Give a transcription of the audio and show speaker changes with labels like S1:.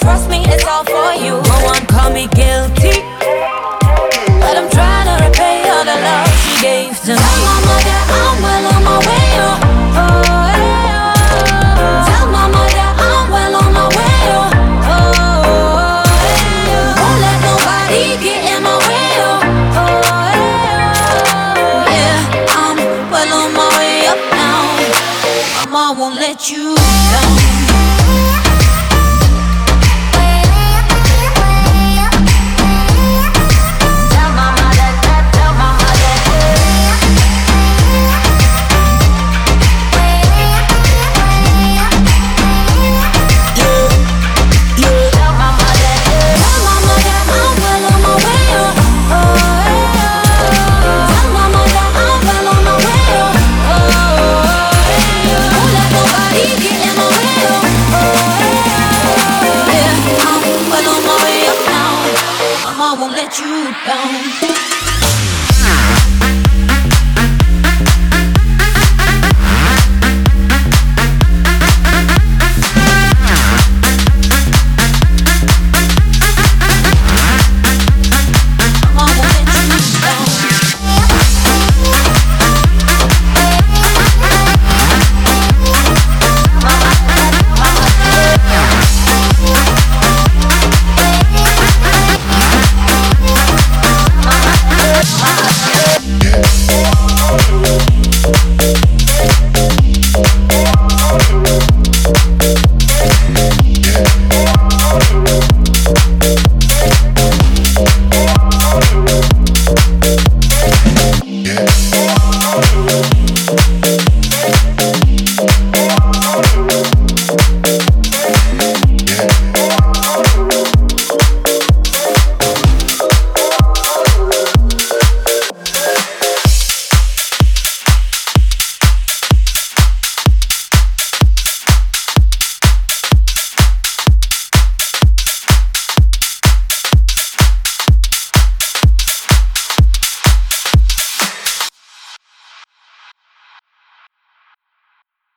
S1: trust me, it's all for you. No one call me guilty. But I'm trying to repay all the love she gave to me. Tell my mother I'm well on my way. Oh, oh, oh, oh. Tell my mother I'm well on my way. Oh, oh, oh hey, oh. Won't let nobody get in my way. Oh, oh, oh, oh. Yeah, I'm well on my way up now. Mama won't let you. you don't.